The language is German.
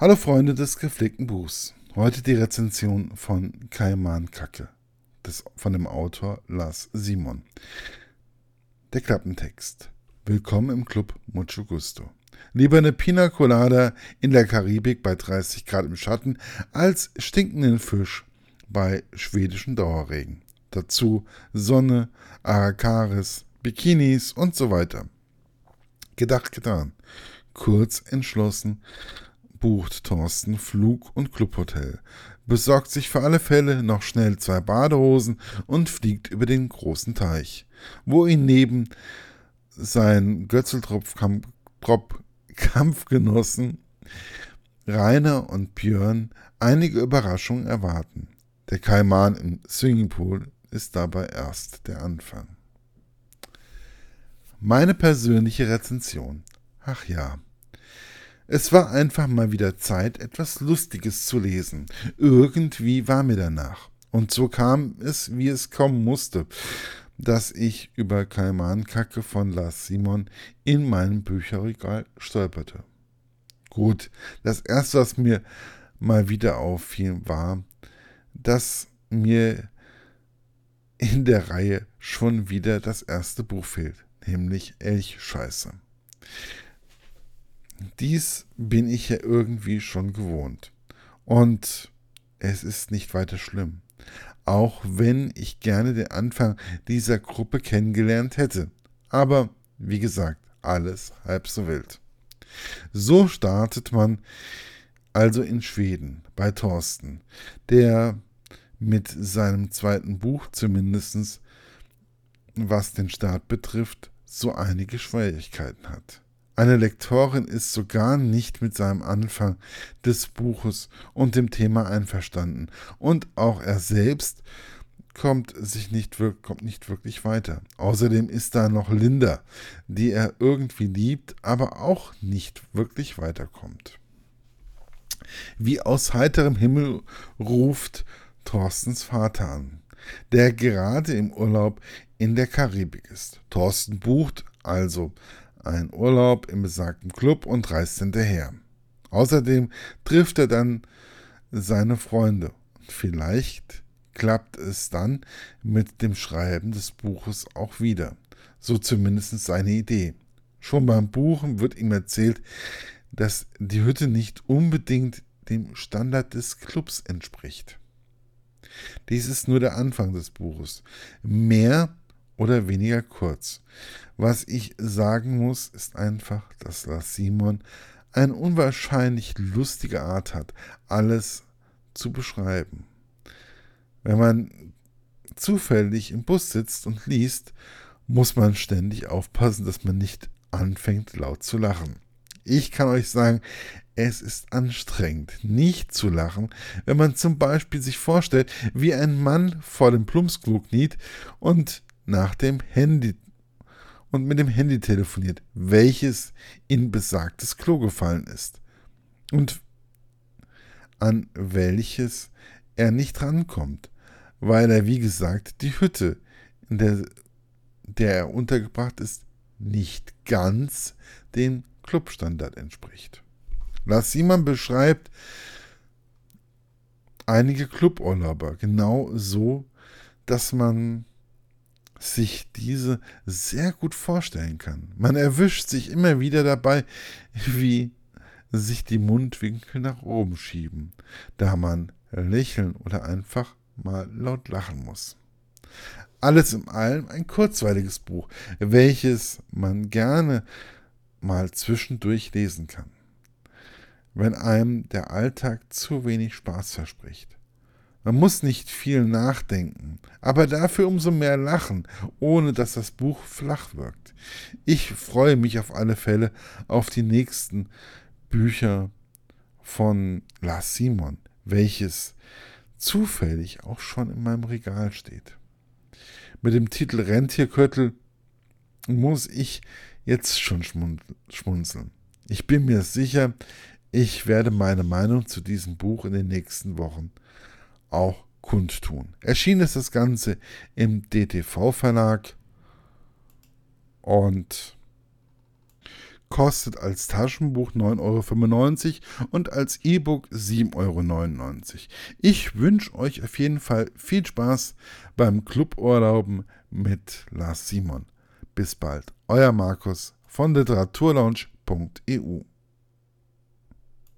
Hallo Freunde des gepflegten Buchs. Heute die Rezension von Kaiman Kacke, des, von dem Autor Lars Simon. Der Klappentext. Willkommen im Club Mucho Gusto. Lieber eine Pina Colada in der Karibik bei 30 Grad im Schatten als stinkenden Fisch bei schwedischen Dauerregen. Dazu Sonne, Arakaris, Bikinis und so weiter. Gedacht, getan. Kurz entschlossen bucht Thorsten Flug- und Clubhotel, besorgt sich für alle Fälle noch schnell zwei Badehosen und fliegt über den großen Teich, wo ihn neben seinen Götzeltropf-Kampfgenossen Rainer und Björn einige Überraschungen erwarten. Der Kaiman im Swimmingpool ist dabei erst der Anfang. Meine persönliche Rezension. Ach ja. Es war einfach mal wieder Zeit, etwas Lustiges zu lesen. Irgendwie war mir danach. Und so kam es, wie es kommen musste, dass ich über Kaimankacke von Lars Simon in meinem Bücherregal stolperte. Gut, das erste, was mir mal wieder auffiel, war, dass mir in der Reihe schon wieder das erste Buch fehlt, nämlich Elchscheiße. Dies bin ich ja irgendwie schon gewohnt. Und es ist nicht weiter schlimm. Auch wenn ich gerne den Anfang dieser Gruppe kennengelernt hätte. Aber wie gesagt, alles halb so wild. So startet man also in Schweden bei Thorsten, der mit seinem zweiten Buch zumindest, was den Start betrifft, so einige Schwierigkeiten hat. Eine Lektorin ist sogar nicht mit seinem Anfang des Buches und dem Thema einverstanden. Und auch er selbst kommt sich nicht, kommt nicht wirklich weiter. Außerdem ist da noch Linda, die er irgendwie liebt, aber auch nicht wirklich weiterkommt. Wie aus heiterem Himmel ruft Thorstens Vater an, der gerade im Urlaub in der Karibik ist. Thorsten bucht also einen Urlaub im besagten Club und reist hinterher. Außerdem trifft er dann seine Freunde. Vielleicht klappt es dann mit dem Schreiben des Buches auch wieder. So zumindest seine Idee. Schon beim Buchen wird ihm erzählt, dass die Hütte nicht unbedingt dem Standard des Clubs entspricht. Dies ist nur der Anfang des Buches. Mehr oder weniger kurz. Was ich sagen muss, ist einfach, dass Lars Simon eine unwahrscheinlich lustige Art hat, alles zu beschreiben. Wenn man zufällig im Bus sitzt und liest, muss man ständig aufpassen, dass man nicht anfängt laut zu lachen. Ich kann euch sagen, es ist anstrengend, nicht zu lachen, wenn man zum Beispiel sich vorstellt, wie ein Mann vor dem Plumpsklo kniet und nach dem Handy und mit dem Handy telefoniert, welches in besagtes Klo gefallen ist und an welches er nicht rankommt, weil er, wie gesagt, die Hütte, in der, der er untergebracht ist, nicht ganz dem Clubstandard entspricht. Lars Simon beschreibt einige Cluburlauber genau so, dass man sich diese sehr gut vorstellen kann. Man erwischt sich immer wieder dabei, wie sich die Mundwinkel nach oben schieben, da man lächeln oder einfach mal laut lachen muss. Alles in allem ein kurzweiliges Buch, welches man gerne mal zwischendurch lesen kann, wenn einem der Alltag zu wenig Spaß verspricht. Man muss nicht viel nachdenken, aber dafür umso mehr lachen, ohne dass das Buch flach wirkt. Ich freue mich auf alle Fälle auf die nächsten Bücher von Lars Simon, welches zufällig auch schon in meinem Regal steht. Mit dem Titel Rentierköttel muss ich jetzt schon schmunzeln. Ich bin mir sicher, ich werde meine Meinung zu diesem Buch in den nächsten Wochen auch kundtun. Erschienen ist das Ganze im DTV-Verlag und kostet als Taschenbuch 9,95 Euro und als E-Book 7,99 Euro. Ich wünsche euch auf jeden Fall viel Spaß beim Cluburlauben mit Lars Simon. Bis bald, euer Markus von literaturlaunch.eu.